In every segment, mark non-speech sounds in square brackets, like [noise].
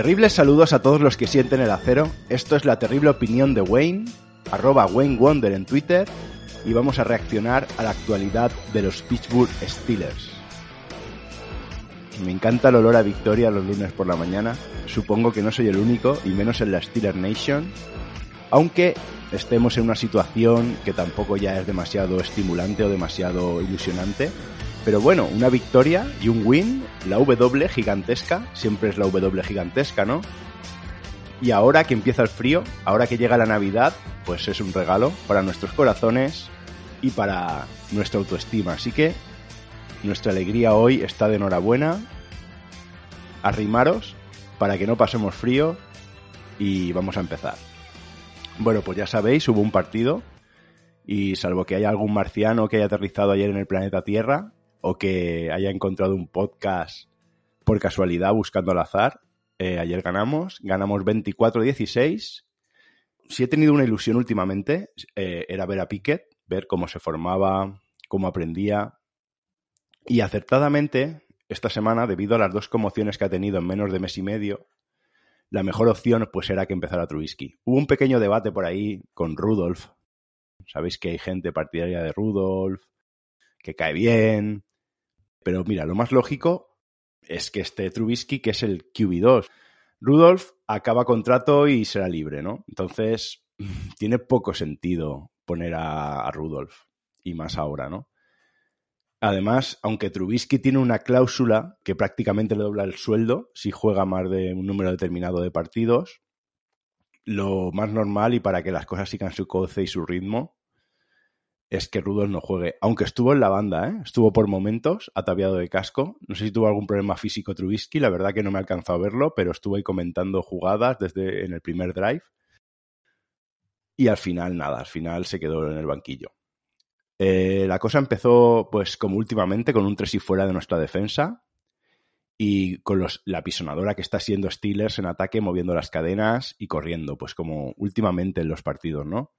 Terribles saludos a todos los que sienten el acero. Esto es la terrible opinión de Wayne, arroba Wayne Wonder en Twitter, y vamos a reaccionar a la actualidad de los Pittsburgh Steelers. Me encanta el olor a victoria los lunes por la mañana. Supongo que no soy el único, y menos en la Steeler Nation. Aunque estemos en una situación que tampoco ya es demasiado estimulante o demasiado ilusionante. Pero bueno, una victoria y un win, la W gigantesca, siempre es la W gigantesca, ¿no? Y ahora que empieza el frío, ahora que llega la Navidad, pues es un regalo para nuestros corazones y para nuestra autoestima. Así que nuestra alegría hoy está de enhorabuena. Arrimaros para que no pasemos frío y vamos a empezar. Bueno, pues ya sabéis, hubo un partido y salvo que haya algún marciano que haya aterrizado ayer en el planeta Tierra o que haya encontrado un podcast por casualidad buscando al azar, eh, ayer ganamos, ganamos 24-16. Si he tenido una ilusión últimamente, eh, era ver a Piquet, ver cómo se formaba, cómo aprendía. Y acertadamente, esta semana, debido a las dos conmociones que ha tenido en menos de mes y medio, la mejor opción pues era que empezara Trubisky. Hubo un pequeño debate por ahí con Rudolf. Sabéis que hay gente partidaria de Rudolf, que cae bien. Pero mira, lo más lógico es que esté Trubisky, que es el QB2. Rudolf acaba contrato y será libre, ¿no? Entonces, [laughs] tiene poco sentido poner a, a Rudolf. Y más ahora, ¿no? Además, aunque Trubisky tiene una cláusula que prácticamente le dobla el sueldo si juega más de un número determinado de partidos, lo más normal y para que las cosas sigan su coce y su ritmo es que Rudolf no juegue. Aunque estuvo en la banda, ¿eh? estuvo por momentos ataviado de casco. No sé si tuvo algún problema físico Trubisky, la verdad que no me ha alcanzado a verlo, pero estuvo ahí comentando jugadas desde en el primer drive. Y al final, nada, al final se quedó en el banquillo. Eh, la cosa empezó, pues, como últimamente, con un tres y fuera de nuestra defensa y con la pisonadora que está siendo Steelers en ataque, moviendo las cadenas y corriendo, pues como últimamente en los partidos, ¿no?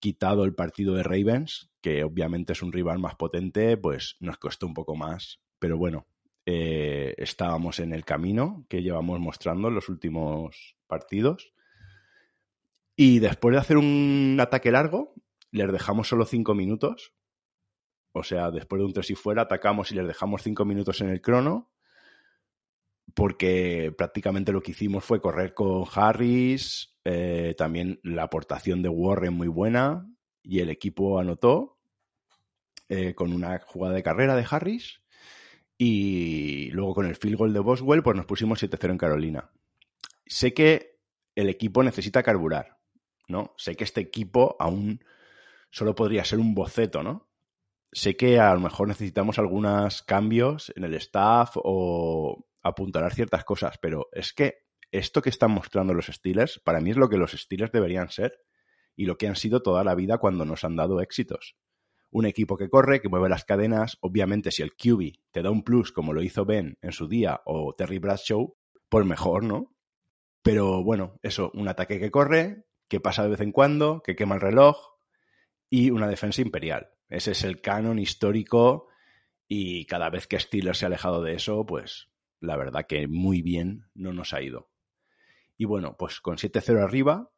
Quitado el partido de Ravens, que obviamente es un rival más potente, pues nos costó un poco más. Pero bueno, eh, estábamos en el camino que llevamos mostrando en los últimos partidos. Y después de hacer un ataque largo, les dejamos solo cinco minutos. O sea, después de un tres y fuera, atacamos y les dejamos cinco minutos en el crono. Porque prácticamente lo que hicimos fue correr con Harris, eh, también la aportación de Warren muy buena y el equipo anotó eh, con una jugada de carrera de Harris y luego con el field goal de Boswell pues nos pusimos 7-0 en Carolina. Sé que el equipo necesita carburar, ¿no? Sé que este equipo aún solo podría ser un boceto, ¿no? Sé que a lo mejor necesitamos algunos cambios en el staff o apuntalar ciertas cosas, pero es que esto que están mostrando los Steelers, para mí es lo que los Steelers deberían ser y lo que han sido toda la vida cuando nos han dado éxitos. Un equipo que corre, que mueve las cadenas, obviamente si el QB te da un plus como lo hizo Ben en su día o Terry Bradshaw, pues mejor, ¿no? Pero bueno, eso, un ataque que corre, que pasa de vez en cuando, que quema el reloj, y una defensa imperial. Ese es el canon histórico y cada vez que Steelers se ha alejado de eso, pues la verdad que muy bien no nos ha ido. Y bueno, pues con 7-0 arriba,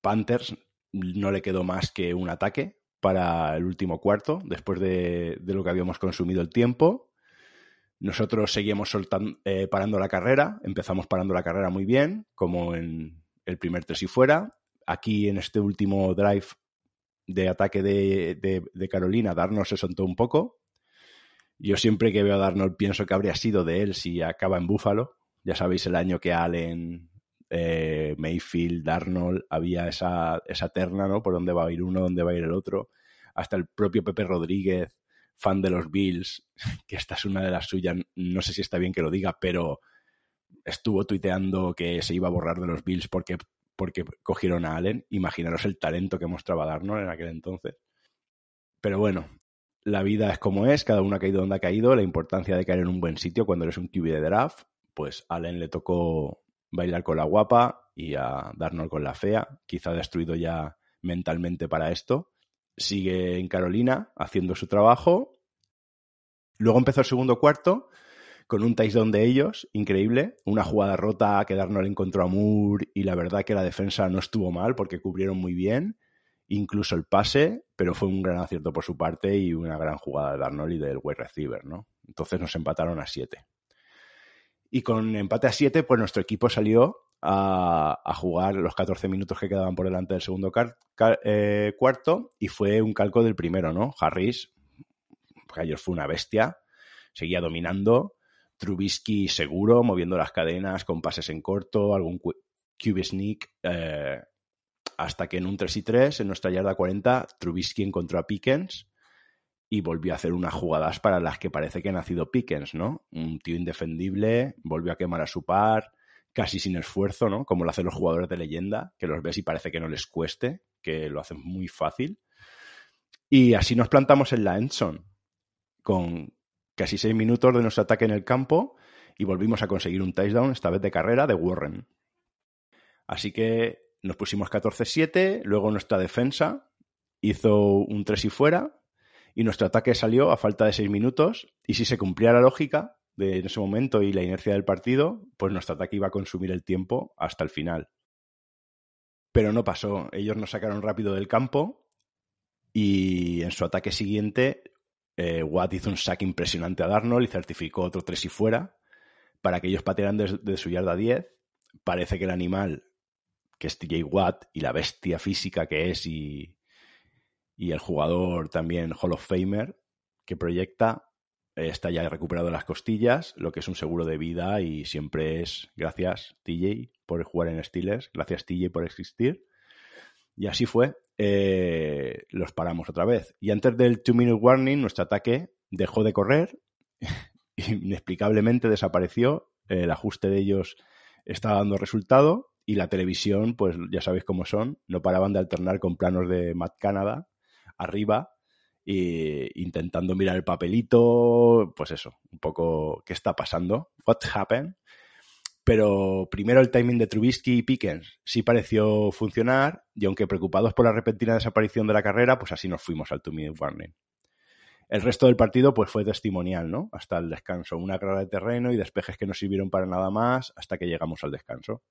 Panthers no le quedó más que un ataque para el último cuarto, después de, lo que habíamos consumido el tiempo. Nosotros seguíamos soltando, eh, parando la carrera, empezamos parando la carrera muy bien, como en el primer tres y fuera. Aquí en este último drive de ataque de, de, Carolina, Darnold se soltó un poco. Yo siempre que veo a Darnold pienso que habría sido de él si acaba en Búfalo. Ya sabéis el año que Allen, eh, Mayfield, Darnold, había esa, esa terna, ¿no? Por dónde va a ir uno, dónde va a ir el otro. Hasta el propio Pepe Rodríguez, fan de los Bills, [laughs] que esta es una de las suyas, no sé si está bien que lo diga, pero estuvo tuiteando que se iba a borrar de los Bills porque porque cogieron a Allen. Imaginaros el talento que mostraba Darnold en aquel entonces. Pero bueno, la vida es como es, cada uno ha caído donde ha caído, la importancia de caer en un buen sitio cuando eres un QB de draft, pues a Allen le tocó bailar con la guapa y a Darnold con la fea, quizá destruido ya mentalmente para esto. Sigue en Carolina haciendo su trabajo. Luego empezó el segundo cuarto con un touchdown de ellos, increíble. Una jugada rota que Darnold encontró a Moore y la verdad que la defensa no estuvo mal porque cubrieron muy bien, incluso el pase, pero fue un gran acierto por su parte y una gran jugada de Darnold y del wide receiver, ¿no? Entonces nos empataron a 7. Y con empate a 7, pues nuestro equipo salió a, jugar los 14 minutos que quedaban por delante del segundo eh, cuarto y fue un calco del primero, ¿no? Harris, que ayer fue una bestia, seguía dominando. Trubisky seguro, moviendo las cadenas con pases en corto, algún QB sneak, eh, hasta que en un 3 y 3, en nuestra yarda 40, Trubisky encontró a Pickens y volvió a hacer unas jugadas para las que parece que ha nacido Pickens, ¿no? Un tío indefendible, volvió a quemar a su par, casi sin esfuerzo, ¿no? Como lo hacen los jugadores de leyenda, que los ves y parece que no les cueste, que lo hacen muy fácil. Y así nos plantamos en la Enson, con casi seis minutos de nuestro ataque en el campo y volvimos a conseguir un touchdown, esta vez de carrera, de Warren. Así que nos pusimos 14-7, luego nuestra defensa hizo un 3 y fuera y nuestro ataque salió a falta de seis minutos y si se cumplía la lógica de en ese momento y la inercia del partido, pues nuestro ataque iba a consumir el tiempo hasta el final. Pero no pasó, ellos nos sacaron rápido del campo y en su ataque siguiente eh, Watt hizo un sack impresionante a Darnold y certificó otro tres y fuera para que ellos patearan desde su yarda 10. Parece que el animal, que es TJ Watt, y la bestia física que es, y, y el jugador también Hall of Famer, que proyecta, está ya recuperado las costillas, lo que es un seguro de vida y siempre es gracias TJ por jugar en Steelers, gracias TJ por existir. Y así fue. Eh, los paramos otra vez. Y antes del two minute warning, nuestro ataque dejó de correr, [laughs] inexplicablemente desapareció, el ajuste de ellos estaba dando resultado y la televisión, pues ya sabéis cómo son, no paraban de alternar con planos de Matt Canada arriba e intentando mirar el papelito, pues eso, un poco qué está pasando, what happened. Pero primero el timing de Trubisky y Pickens sí pareció funcionar y aunque preocupados por la repentina desaparición de la carrera, pues así nos fuimos al two-minute warning. El resto del partido pues fue testimonial, ¿no? Hasta el descanso. Una carrera de terreno y despejes que no sirvieron para nada más hasta que llegamos al descanso.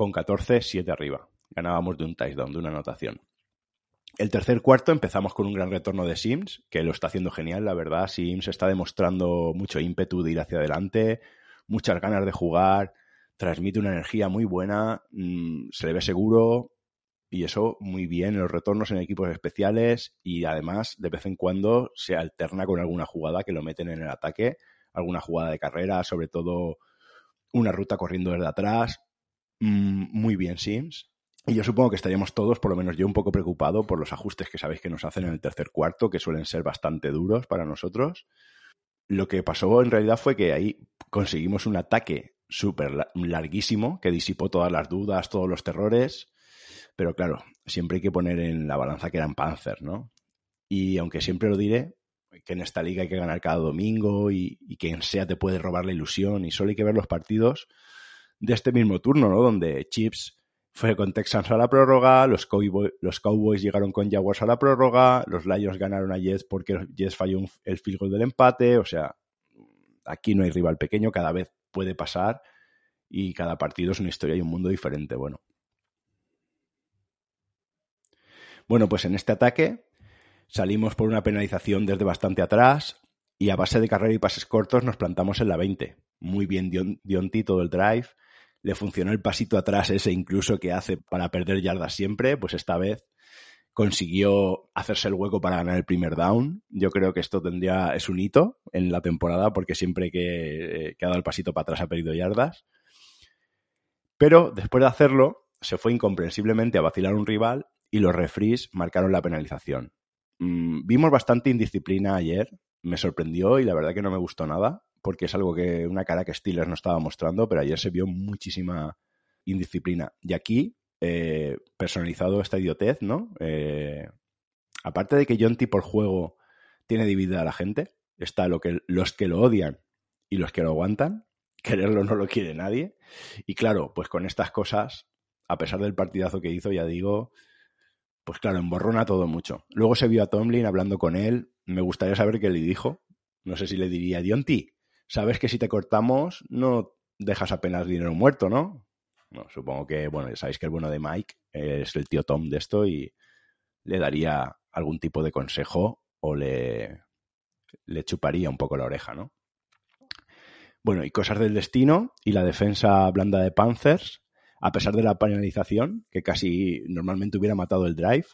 Con 14, 7 arriba. Ganábamos de un touchdown, de una anotación. El tercer cuarto empezamos con un gran retorno de Sims, que lo está haciendo genial, la verdad. Sims está demostrando mucho ímpetu de ir hacia adelante, muchas ganas de jugar, transmite una energía muy buena, mm, se le ve seguro y eso muy bien en los retornos en equipos especiales y además de vez en cuando se alterna con alguna jugada que lo meten en el ataque, alguna jugada de carrera, sobre todo una ruta corriendo desde atrás. Mm, muy bien Sims. Y yo supongo que estaríamos todos, por lo menos yo, un poco preocupado por los ajustes que sabéis que nos hacen en el tercer cuarto, que suelen ser bastante duros para nosotros lo que pasó en realidad fue que ahí conseguimos un ataque súper larguísimo que disipó todas las dudas, todos los terrores. Pero claro, siempre hay que poner en la balanza que eran Panzer, ¿no? Y aunque siempre lo diré, que en esta liga hay que ganar cada domingo y, y quien sea te puede robar la ilusión y solo hay que ver los partidos de este mismo turno, ¿no? Donde Chips fue con Texans a la prórroga, los, Cowboys llegaron con Jaguars a la prórroga, los Lions ganaron a Jets porque Jets falló el field goal del empate, o sea, aquí no hay rival pequeño, cada vez puede pasar y cada partido es una historia y un mundo diferente, bueno. Bueno, pues en este ataque salimos por una penalización desde bastante atrás y a base de carrera y pases cortos nos plantamos en la 20. Muy bien Dionti todo el drive, le funcionó el pasito atrás ese incluso que hace para perder yardas siempre, pues esta vez consiguió hacerse el hueco para ganar el primer down. Yo creo que esto tendría, es un hito en la temporada porque siempre que, que ha dado el pasito para atrás ha perdido yardas. Pero después de hacerlo, se fue incomprensiblemente a vacilar un rival y los refries marcaron la penalización. Mm, vimos bastante indisciplina ayer, me sorprendió y la verdad que no me gustó nada porque es algo que una cara que Steelers no estaba mostrando, pero ayer se vio muchísima indisciplina. Y aquí, eh, personalizado esta idiotez, ¿no? Eh, aparte de que Jonty por juego tiene dividida a la gente, está lo que, los que lo odian y los que lo aguantan. [laughs] Quererlo no lo quiere nadie. Y claro, pues con estas cosas, a pesar del partidazo que hizo, ya digo, pues claro, emborrona todo mucho. Luego se vio a Tomlin hablando con él. Me gustaría saber qué le dijo. No sé si le diría, Dionti, sabes que si te cortamos no dejas apenas dinero muerto, ¿no? Supongo que, bueno, sabéis que el bueno de Mike es el tío Tom de esto y le daría algún tipo de consejo o le, le chuparía un poco la oreja, ¿no? Bueno, y cosas del destino y la defensa blanda de Panthers, a pesar de la penalización, que casi normalmente hubiera matado el drive,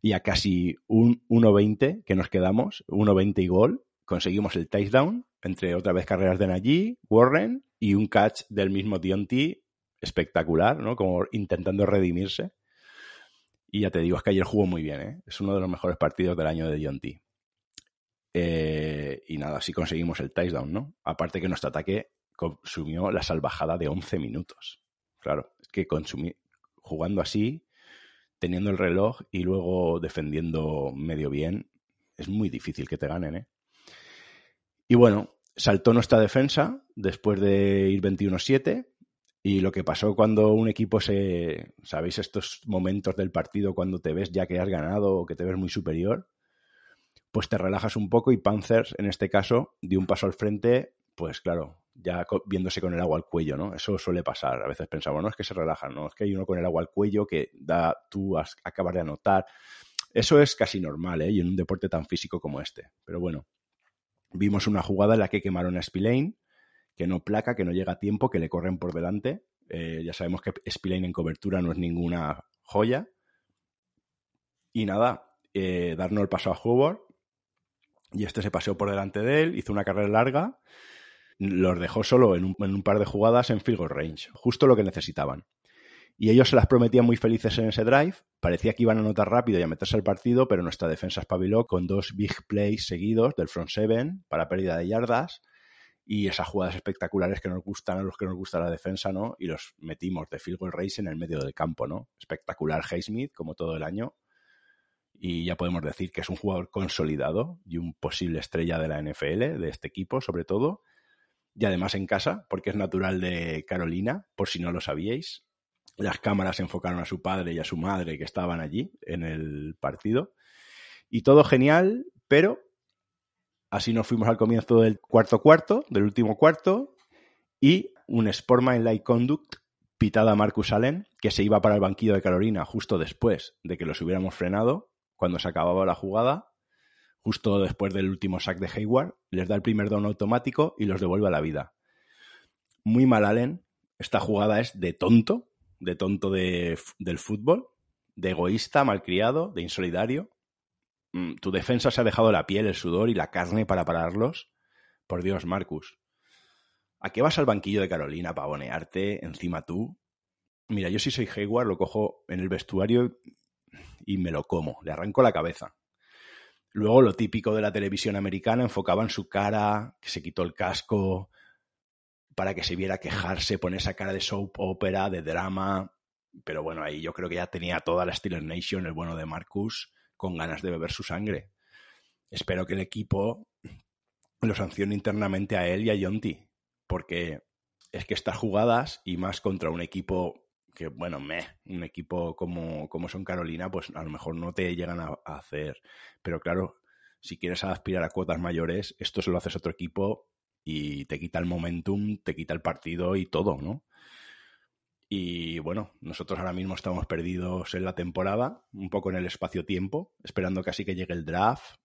y a casi un 1.20 que nos quedamos, 1.20 y gol, conseguimos el touchdown, entre otra vez carreras de Najee, Warren y un catch del mismo Dionty espectacular, ¿no? Como intentando redimirse. Y ya te digo, es que ayer jugó muy bien, ¿eh? Es uno de los mejores partidos del año de Dionty. Eh, y nada, así conseguimos el touchdown, ¿no? Aparte que nuestro ataque consumió la salvajada de 11 minutos. Claro, es que consumí, jugando así, teniendo el reloj y luego defendiendo medio bien, es muy difícil que te ganen, ¿eh? Y bueno, saltó nuestra defensa después de ir 21-7 y lo que pasó cuando un equipo se, ¿sabéis estos momentos del partido cuando te ves ya que has ganado o que te ves muy superior? Pues te relajas un poco y Panthers, en este caso, dio un paso al frente, pues claro, ya viéndose con el agua al cuello, ¿no? Eso suele pasar. A veces pensamos, no es que se relajan, no, es que hay uno con el agua al cuello que da, tú acabas de anotar. Eso es casi normal, ¿eh? Y en un deporte tan físico como este. Pero bueno, vimos una jugada en la que quemaron a Spillane, que no placa, que no llega a tiempo, que le corren por delante. Eh, ya sabemos que Spillane en cobertura no es ninguna joya. Y nada, eh, darnos el paso a Howard. Y este se paseó por delante de él, hizo una carrera larga los dejó solo en un, par de jugadas en field range, justo lo que necesitaban. Y ellos se las prometían muy felices en ese drive. Parecía que iban a anotar rápido y a meterse al partido, pero nuestra defensa espabiló con dos big plays seguidos del front seven para pérdida de yardas y esas jugadas espectaculares que nos gustan a los que nos gusta la defensa, ¿no? Y los metimos de field goal range en el medio del campo, ¿no? Espectacular Highsmith, como todo el año. Y ya podemos decir que es un jugador consolidado y un posible estrella de la NFL, de este equipo, sobre todo y además en casa, porque es natural de Carolina, por si no lo sabíais. Las cámaras enfocaron a su padre y a su madre que estaban allí en el partido. Y todo genial, pero así nos fuimos al comienzo del cuarto cuarto, del último cuarto, y un Sportman Light Conduct pitada a Marcus Allen, que se iba para el banquillo de Carolina justo después de que los hubiéramos frenado, cuando se acababa la jugada, justo después del último sack de Hayward, les da el primer down automático y los devuelve a la vida. Muy mal Allen, esta jugada es de tonto, de tonto de, del fútbol, de egoísta, malcriado, de insolidario. Mm, tu defensa se ha dejado la piel, el sudor y la carne para pararlos. Por Dios, Marcus. ¿A qué vas al banquillo de Carolina para bonearte encima tú? Mira, yo si soy Hayward lo cojo en el vestuario y me lo como, le arranco la cabeza. Luego lo típico de la televisión americana, enfocaban su cara, que se quitó el casco para que se viera quejarse, poner esa cara de soap opera, de drama. Pero bueno, ahí yo creo que ya tenía toda la Steelers Nation, el bueno de Marcus, con ganas de beber su sangre. Espero que el equipo lo sancione internamente a él y a Yonti, porque es que estas jugadas, y más contra un equipo que, bueno, me, un equipo como, como son Carolina, pues a lo mejor no te llegan a, hacer. Pero claro, si quieres aspirar a cuotas mayores, esto se lo haces a otro equipo y te quita el momentum, te quita el partido y todo, ¿no? Y bueno, nosotros ahora mismo estamos perdidos en la temporada, un poco en el espacio-tiempo, esperando casi que llegue el draft.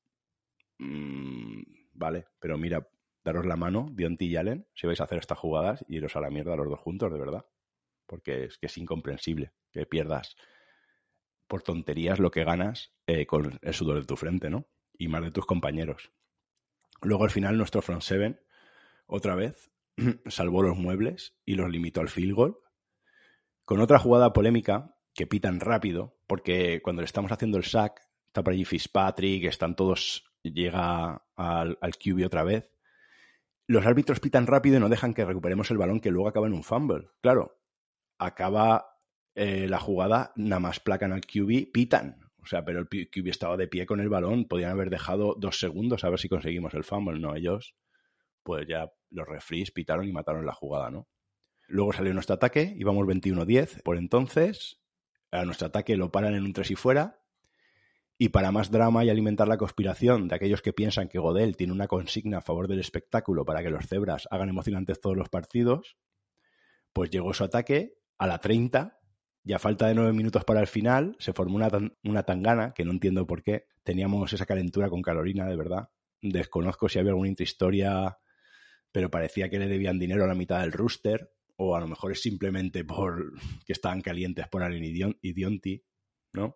Mm, vale, pero mira, daros la mano, Dionty y Allen, si vais a hacer estas jugadas y iros a la mierda los dos juntos, de verdad porque es que es incomprensible que pierdas por tonterías lo que ganas eh, con el sudor de tu frente, ¿no? Y más de tus compañeros. Luego al final nuestro front seven, otra vez, [clears throat] salvó los muebles y los limitó al field goal. Con otra jugada polémica que pitan rápido, porque cuando le estamos haciendo el sack, está por allí Fitzpatrick, están todos, llega al, al QB otra vez. Los árbitros pitan rápido y no dejan que recuperemos el balón que luego acaba en un fumble. Claro, acaba eh, la jugada, nada más placan al QB, pitan. O sea, pero el QB estaba de pie con el balón, podían haber dejado dos segundos a ver si conseguimos el fumble. No, ellos, pues ya los refries pitaron y mataron la jugada, ¿no? Luego salió nuestro ataque, íbamos 21-10 por entonces. A nuestro ataque lo paran en un 3 y fuera. Y para más drama y alimentar la conspiración de aquellos que piensan que Godel tiene una consigna a favor del espectáculo para que los cebras hagan emocionantes todos los partidos, pues llegó su ataque a la 30 y a falta de nueve minutos para el final se formó una, una tangana, que no entiendo por qué. Teníamos esa calentura con Carolina, de verdad. Desconozco si había alguna intrahistoria, pero parecía que le debían dinero a la mitad del rooster, o a lo mejor es simplemente por [laughs] que estaban calientes por Allen y Dionti, ¿no?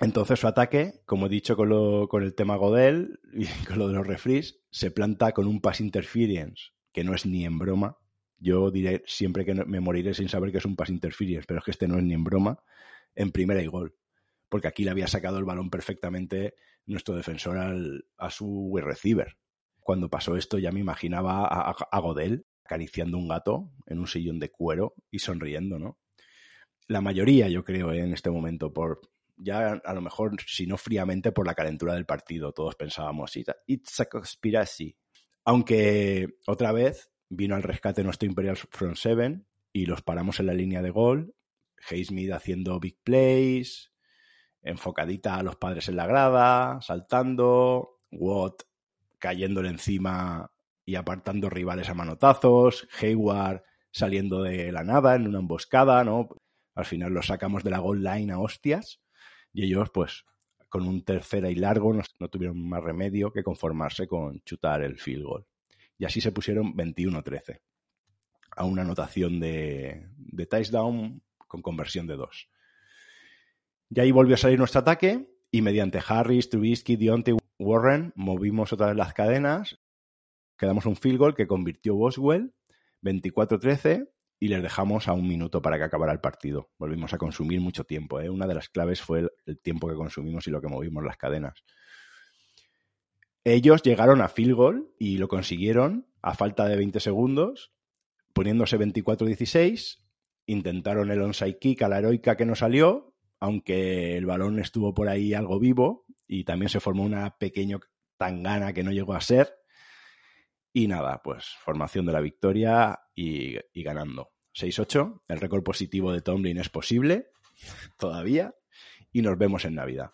Entonces su ataque, como he dicho con, lo, con el tema Godel y [laughs] con lo de los refries, se planta con un pass interference, que no es ni en broma. Yo diré siempre que me moriré sin saber que es un pass interference, pero es que este no es ni en broma, en primera y gol. Porque aquí le había sacado el balón perfectamente nuestro defensor al, a su receiver. Cuando pasó esto ya me imaginaba a, a Godel acariciando un gato en un sillón de cuero y sonriendo, ¿no? La mayoría, yo creo, ¿eh? en este momento, por, ya a lo mejor, si no fríamente, por la calentura del partido. Todos pensábamos, it's a conspiracy. Aunque otra vez vino al rescate nuestro Imperial Front Seven y los paramos en la línea de gol. Haysmith haciendo big plays, enfocadita a los padres en la grada, saltando, Watt cayéndole encima y apartando rivales a manotazos, Hayward saliendo de la nada en una emboscada, ¿no? Al final lo sacamos de la goal line a hostias y ellos, pues, con un tercera y largo, no, tuvieron más remedio que conformarse con chutar el field goal. Y así se pusieron 21-13 a una anotación de, touchdown con conversión de dos. Y ahí volvió a salir nuestro ataque y mediante Harris, Trubisky, Deontay, Warren movimos otra vez las cadenas. Quedamos un field goal que convirtió Boswell 24-13 y les dejamos a un minuto para que acabara el partido. Volvimos a consumir mucho tiempo. ¿eh? Una de las claves fue el, tiempo que consumimos y lo que movimos las cadenas. Ellos llegaron a field goal y lo consiguieron a falta de 20 segundos, poniéndose 24-16. Intentaron el onside kick a la heroica que no salió, aunque el balón estuvo por ahí algo vivo y también se formó una pequeña tangana que no llegó a ser. Y nada, pues formación de la victoria y, ganando. 6-8, el récord positivo de Tomlin es posible, [laughs] todavía, y nos vemos en Navidad.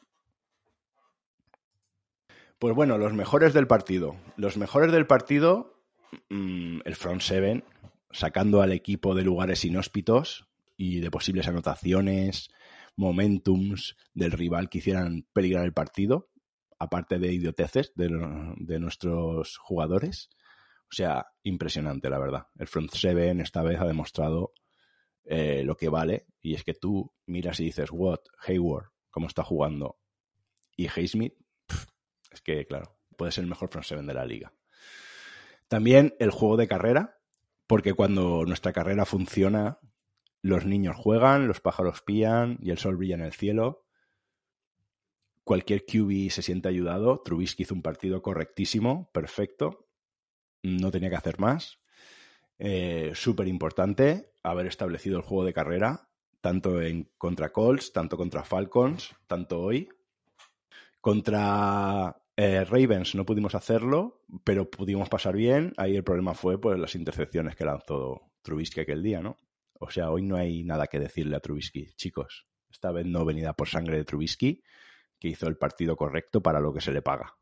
Pues bueno, los mejores del partido. Los mejores del partido, mm, el front seven, sacando al equipo de lugares inhóspitos y de posibles anotaciones, momentums del rival que hicieran peligrar el partido, aparte de idioteces de nuestros jugadores. O sea, impresionante, la verdad. El front seven esta vez ha demostrado eh, lo que vale. Y es que tú miras y dices, what, Hayward, cómo está jugando. Y Haysmith, es que, claro, puede ser el mejor front seven de la liga. También el juego de carrera, porque cuando nuestra carrera funciona, los niños juegan, los pájaros pían y el sol brilla en el cielo. Cualquier QB se siente ayudado. Trubisky hizo un partido correctísimo, perfecto no tenía que hacer más. Eh, Súper importante haber establecido el juego de carrera, tanto en contra Colts, tanto contra Falcons, tanto hoy. Contra eh, Ravens no pudimos hacerlo, pero pudimos pasar bien. Ahí el problema fue pues, las intercepciones que lanzó Trubisky aquel día, ¿no? O sea, hoy no hay nada que decirle a Trubisky, chicos. Esta vez no venida por sangre de Trubisky, que hizo el partido correcto para lo que se le paga.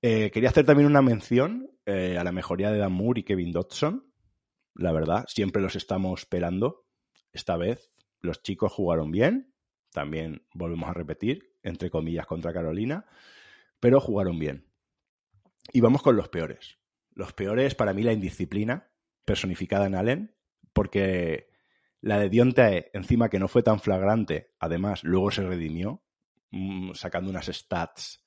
Eh, quería hacer también una mención eh, a la mejoría de Dan Moore y Kevin Dodson. La verdad, siempre los estamos pelando. Esta vez los chicos jugaron bien. También volvemos a repetir, entre comillas, contra Carolina. Pero jugaron bien. Y vamos con los peores. Los peores, para mí, la indisciplina personificada en Allen. Porque la de Dionte, encima que no fue tan flagrante, además luego se redimió, mm, sacando unas stats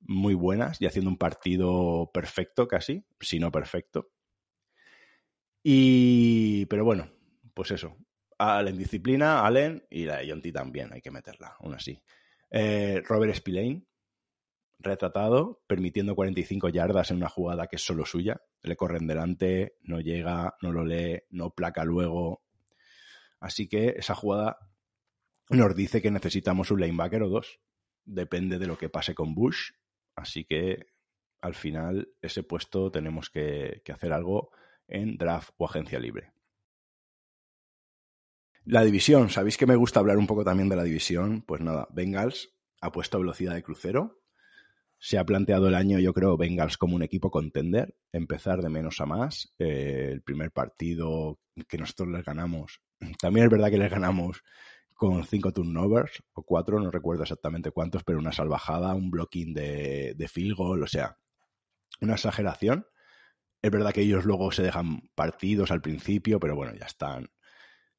muy buenas y haciendo un partido perfecto casi, si no perfecto. Y, pero bueno, pues eso. A la indisciplina, Allen y la de Yonti también hay que meterla, aún así. Eh, Robert Spillane, retratado, permitiendo 45 yardas en una jugada que es solo suya. Le corren delante, no llega, no lo lee, no placa luego. Así que esa jugada nos dice que necesitamos un linebacker o dos. Depende de lo que pase con Bush Así que al final ese puesto tenemos que, hacer algo en draft o agencia libre. La división, ¿sabéis que me gusta hablar un poco también de la división? Pues nada, Bengals ha puesto velocidad de crucero. Se ha planteado el año, yo creo, Bengals como un equipo contender, empezar de menos a más. Eh, el primer partido que nosotros les ganamos, también es verdad que les ganamos con cinco turnovers o cuatro, no recuerdo exactamente cuántos, pero una salvajada, un blocking de, de field goal, o sea, una exageración. Es verdad que ellos luego se dejan partidos al principio, pero bueno, ya están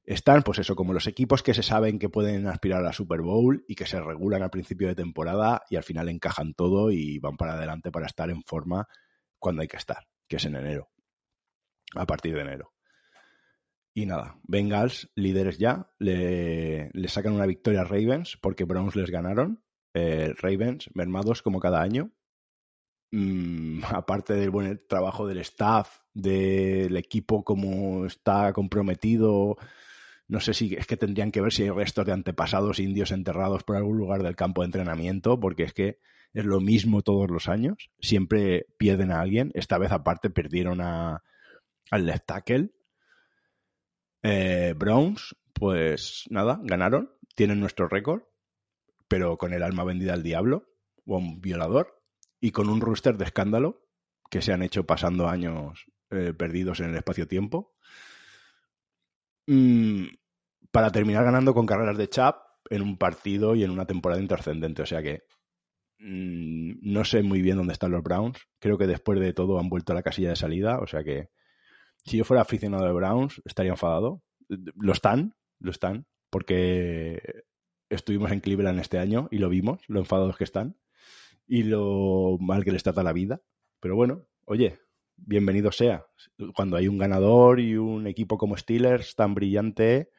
están, pues eso, como los equipos que se saben que pueden aspirar a la Super Bowl y que se regulan al principio de temporada y al final encajan todo y van para adelante para estar en forma cuando hay que estar, que es en enero, a partir de enero. Y nada, Bengals, líderes ya, le, sacan una victoria a Ravens porque Browns les ganaron. Eh, Ravens, mermados como cada año. Mm, [laughs] aparte del buen trabajo del staff, del equipo como está comprometido, no sé si es que tendrían que ver si hay restos de antepasados indios enterrados por algún lugar del campo de entrenamiento, porque es que es lo mismo todos los años. Siempre pierden a alguien. Esta vez, aparte, perdieron a, al left tackle. Eh, Browns, pues nada, ganaron. Tienen nuestro récord, pero con el alma vendida al diablo o a un violador y con un rooster de escándalo que se han hecho pasando años eh, perdidos en el espacio-tiempo. Mm, para terminar ganando con carreras de chap en un partido y en una temporada intrascendente. O sea que mm, no sé muy bien dónde están los Browns. Creo que después de todo han vuelto a la casilla de salida. O sea que si yo fuera aficionado de Browns estaría enfadado. Lo están, lo están, porque estuvimos en Cleveland este año y lo vimos, lo enfadados que están y lo mal que les trata la vida. Pero bueno, oye, bienvenido sea. Cuando hay un ganador y un equipo como Steelers tan brillante,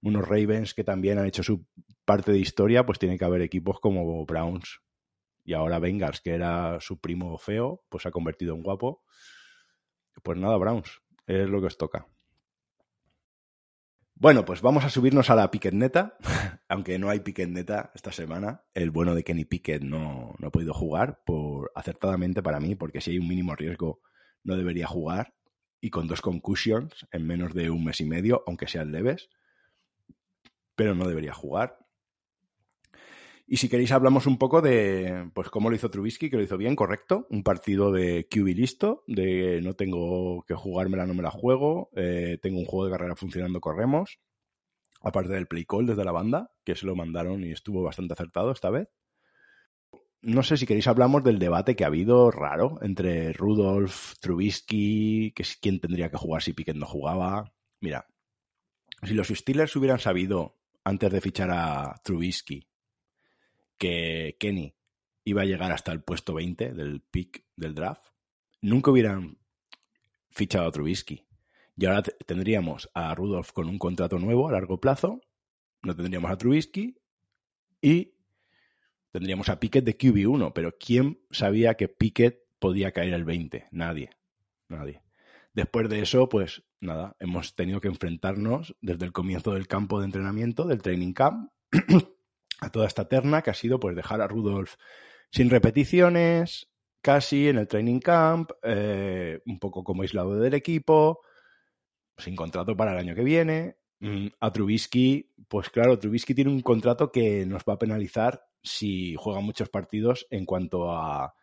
unos Ravens que también han hecho su parte de historia, pues tiene que haber equipos como Browns. Y ahora Bengals, que era su primo feo, pues se ha convertido en guapo. Pues nada, Browns, es lo que os toca. Bueno, pues vamos a subirnos a la Piquet Neta, [laughs] aunque no hay Piquet Neta esta semana. El bueno de Kenny Piquet no, no ha podido jugar por acertadamente para mí, porque si hay un mínimo riesgo no debería jugar y con dos concussions en menos de un mes y medio, aunque sean leves, pero no debería jugar. Y si queréis hablamos un poco de pues cómo lo hizo Trubisky, que lo hizo bien, correcto. Un partido de QB listo, de no tengo que jugármela, no me la juego. Eh, tengo un juego de carrera funcionando, corremos. Aparte del play call desde la banda, que se lo mandaron y estuvo bastante acertado esta vez no sé si queréis hablamos del debate que ha habido raro entre Rudolf, Trubisky, que es quién tendría que jugar si Piquet no jugaba. Mira, si los Steelers hubieran sabido antes de fichar a Trubisky que Kenny iba a llegar hasta el puesto 20 del pick del draft, nunca hubieran fichado a Trubisky. Y ahora tendríamos a Rudolf con un contrato nuevo a largo plazo, no tendríamos a Trubisky y tendríamos a Pickett de QB1, pero ¿quién sabía que Pickett podía caer el 20? Nadie, nadie. Después de eso, pues nada, hemos tenido que enfrentarnos desde el comienzo del campo de entrenamiento, del training camp, [clears throat] a toda esta terna que ha sido pues dejar a Rudolf sin repeticiones, casi en el training camp, eh, un poco como aislado del equipo, sin contrato para el año que viene. Mm, a Trubisky, pues claro, Trubisky tiene un contrato que nos va a penalizar si juega muchos partidos en cuanto a,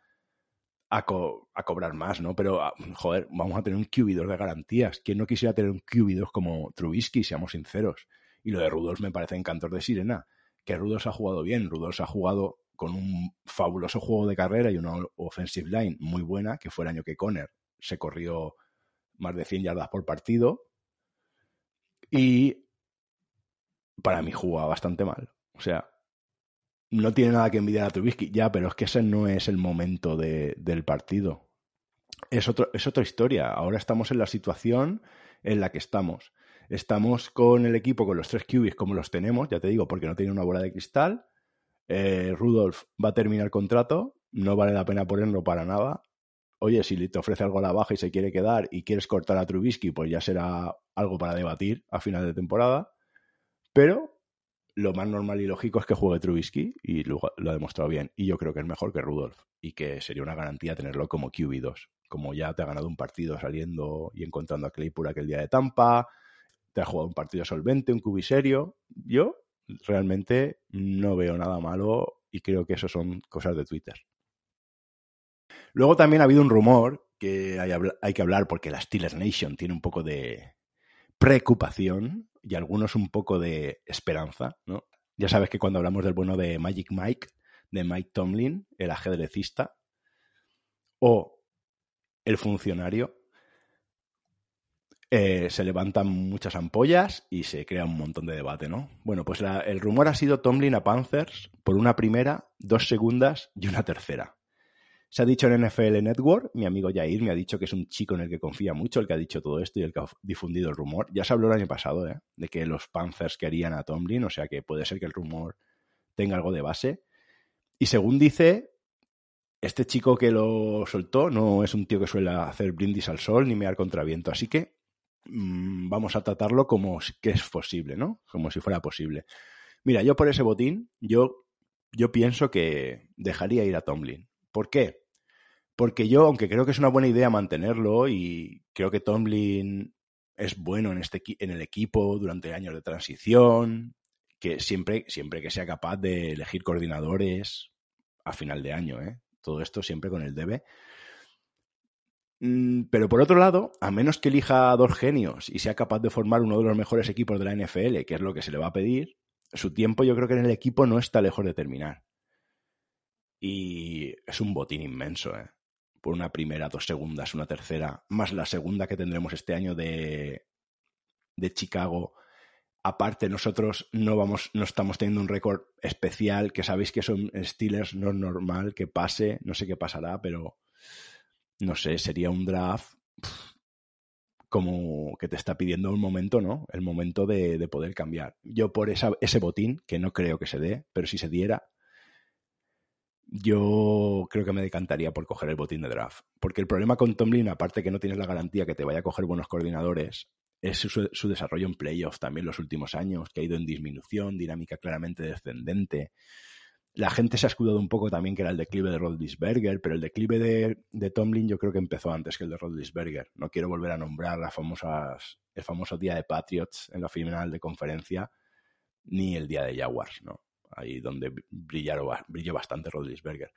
a, cobrar más, ¿no? Pero, ah, joder, vamos a tener un QB2 de garantías. ¿Quién no quisiera tener un QB2 como Trubisky, seamos sinceros? Y lo de Rudolf me parece encantor de sirena. Que Rudolf ha jugado bien. Rudolf ha jugado con un fabuloso juego de carrera y una offensive line muy buena, que fue el año que Conner se corrió más de 100 yardas por partido. Y para mí jugaba bastante mal. O sea, no tiene nada que envidiar a Trubisky, ya, pero es que ese no es el momento del partido. Es, otro, es otra historia. Ahora estamos en la situación en la que estamos. Estamos con el equipo, con los tres QBs como los tenemos, ya te digo, porque no tiene una bola de cristal. Eh, Rudolf va a terminar contrato, no vale la pena ponerlo para nada. Oye, si te ofrece algo a la baja y se quiere quedar y quieres cortar a Trubisky, pues ya será algo para debatir a final de temporada. Pero lo más normal y lógico es que juegue Trubisky y lo, ha demostrado bien. Y yo creo que es mejor que Rudolf y que sería una garantía tenerlo como QB2. Como ya te ha ganado un partido saliendo y encontrando a Claypool aquel día de Tampa, te ha jugado un partido solvente, un cubiserio. Yo realmente no veo nada malo y creo que eso son cosas de Twitter. Luego también ha habido un rumor que hay, que hablar porque la Steelers Nation tiene un poco de preocupación y algunos un poco de esperanza, ¿no? Ya sabes que cuando hablamos del bueno de Magic Mike, de Mike Tomlin, el ajedrecista, o el funcionario, eh, se levantan muchas ampollas y se crea un montón de debate, ¿no? Bueno, pues el rumor ha sido Tomlin a Panthers por una primera, dos segundas y una tercera. Se ha dicho en NFL Network, mi amigo Jair me ha dicho que es un chico en el que confía mucho, el que ha dicho todo esto y el que ha difundido el rumor. Ya se habló el año pasado, ¿eh? De que los Panthers querían a Tomlin, o sea que puede ser que el rumor tenga algo de base. Y según dice, este chico que lo soltó no es un tío que suele hacer brindis al sol ni mear contra viento, así que mmm, vamos a tratarlo como que es posible, ¿no? Como si fuera posible. Mira, yo por ese botín, yo, yo pienso que dejaría ir a Tomlin. ¿Por qué? Porque yo, aunque creo que es una buena idea mantenerlo y creo que Tomlin es bueno en, este, en el equipo durante años de transición, que siempre, siempre que sea capaz de elegir coordinadores a final de año, ¿eh? todo esto siempre con el debe. Mm, pero por otro lado, a menos que elija a dos genios y sea capaz de formar uno de los mejores equipos de la NFL, que es lo que se le va a pedir, su tiempo yo creo que en el equipo no está lejos de terminar. Y es un botín inmenso, ¿eh? Por una primera, dos segundas, una tercera, más la segunda que tendremos este año de, de Chicago. Aparte, nosotros no vamos, no estamos teniendo un récord especial, que sabéis que son Steelers, no es normal que pase, no sé qué pasará, pero no sé, sería un draft como que te está pidiendo un momento, ¿no? El momento de, de poder cambiar. Yo por ese botín, que no creo que se dé, pero si se diera, yo creo que me decantaría por coger el botín de draft. Porque el problema con Tomlin, aparte que no tienes la garantía que te vaya a coger buenos coordinadores, es su, desarrollo en playoff también los últimos años, que ha ido en disminución, dinámica claramente descendente. La gente se ha escudado un poco también que era el declive de Rodlisberger, pero el declive de, de, Tomlin yo creo que empezó antes que el de Rodlisberger. No quiero volver a nombrar las famosas, el famoso día de Patriots en la final de conferencia, ni el día de Jaguars, ¿no? Ahí donde brillaron, brilló bastante Rodlisberger.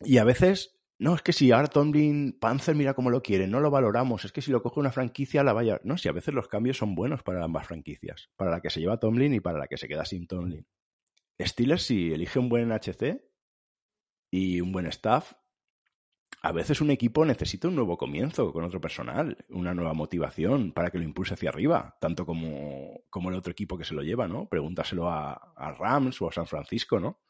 Y a veces, no, es que si ahora Tomlin, Panzer mira cómo lo quiere, no lo valoramos, es que si lo coge una franquicia la vaya... No, si a veces los cambios son buenos para ambas franquicias, para la que se lleva Tomlin y para la que se queda sin Tomlin. Steelers si elige un buen HC y un buen staff, a veces un equipo necesita un nuevo comienzo con otro personal, una nueva motivación para que lo impulse hacia arriba, tanto como, como el otro equipo que se lo lleva, ¿no? Pregúntaselo a, Rams o a San Francisco, ¿no?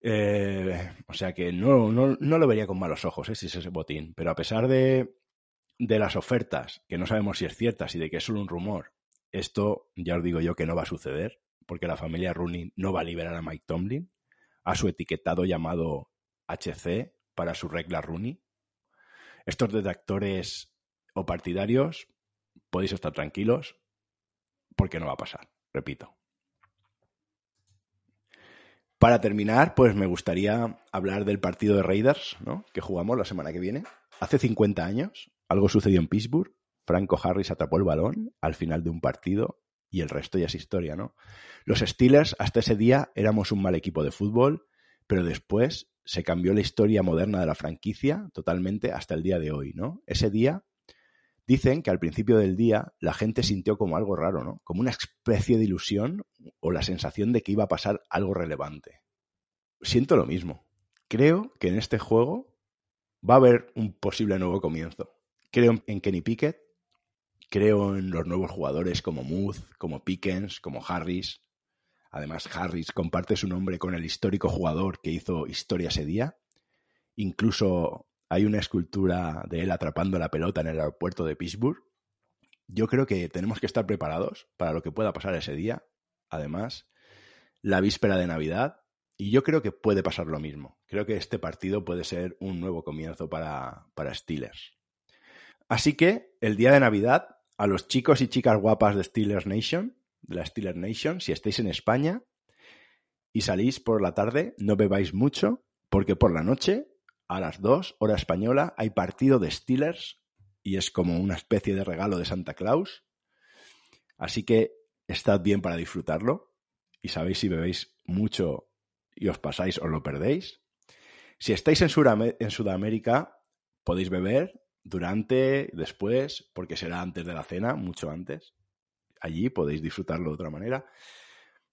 Eh, o sea que no, no, no, lo vería con malos ojos, ¿eh? si es ese botín. Pero a pesar de, de las ofertas, que no sabemos si es ciertas y de que es solo un rumor, esto ya os digo yo que no va a suceder, porque la familia Rooney no va a liberar a Mike Tomlin, a su etiquetado llamado HC para su regla Rooney. Estos detractores o partidarios podéis estar tranquilos porque no va a pasar, repito. Para terminar, pues me gustaría hablar del partido de Raiders, ¿no? Que jugamos la semana que viene. Hace 50 años, algo sucedió en Pittsburgh. Franco Harris atrapó el balón al final de un partido y el resto ya es historia, ¿no? Los Steelers hasta ese día éramos un mal equipo de fútbol, pero después se cambió la historia moderna de la franquicia totalmente hasta el día de hoy, ¿no? Ese día dicen que al principio del día la gente sintió como algo raro, ¿no? Como una especie de ilusión o la sensación de que iba a pasar algo relevante. Siento lo mismo. Creo que en este juego va a haber un posible nuevo comienzo. Creo en Kenny Pickett, creo en los nuevos jugadores como Muth, como Pickens, como Harris, Además, Harris comparte su nombre con el histórico jugador que hizo historia ese día. Incluso hay una escultura de él atrapando la pelota en el aeropuerto de Pittsburgh. Yo creo que tenemos que estar preparados para lo que pueda pasar ese día. Además, la víspera de Navidad. Y yo creo que puede pasar lo mismo. Creo que este partido puede ser un nuevo comienzo para, para Steelers. Así que el día de Navidad, a los chicos y chicas guapas de Steelers Nation, de la Steelers Nation, si estáis en España y salís por la tarde, no bebáis mucho, porque por la noche, a las 2, hora española, hay partido de Steelers y es como una especie de regalo de Santa Claus. Así que estad bien para disfrutarlo y sabéis si bebéis mucho y os pasáis o lo perdéis. Si estáis en, en Sudamérica, podéis beber durante, después, porque será antes de la cena, mucho antes. Allí podéis disfrutarlo de otra manera.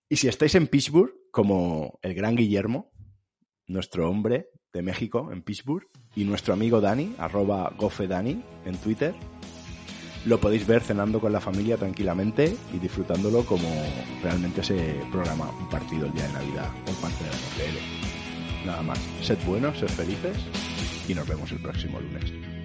Y si estáis en Pittsburgh, como el gran Guillermo, nuestro hombre de México en Pittsburgh, y nuestro amigo Dani, arroba gofedani en Twitter, lo podéis ver cenando con la familia tranquilamente y disfrutándolo como realmente se programa un partido el día de Navidad por parte de la NFL. Nada más, sed buenos, sed felices y nos vemos el próximo lunes.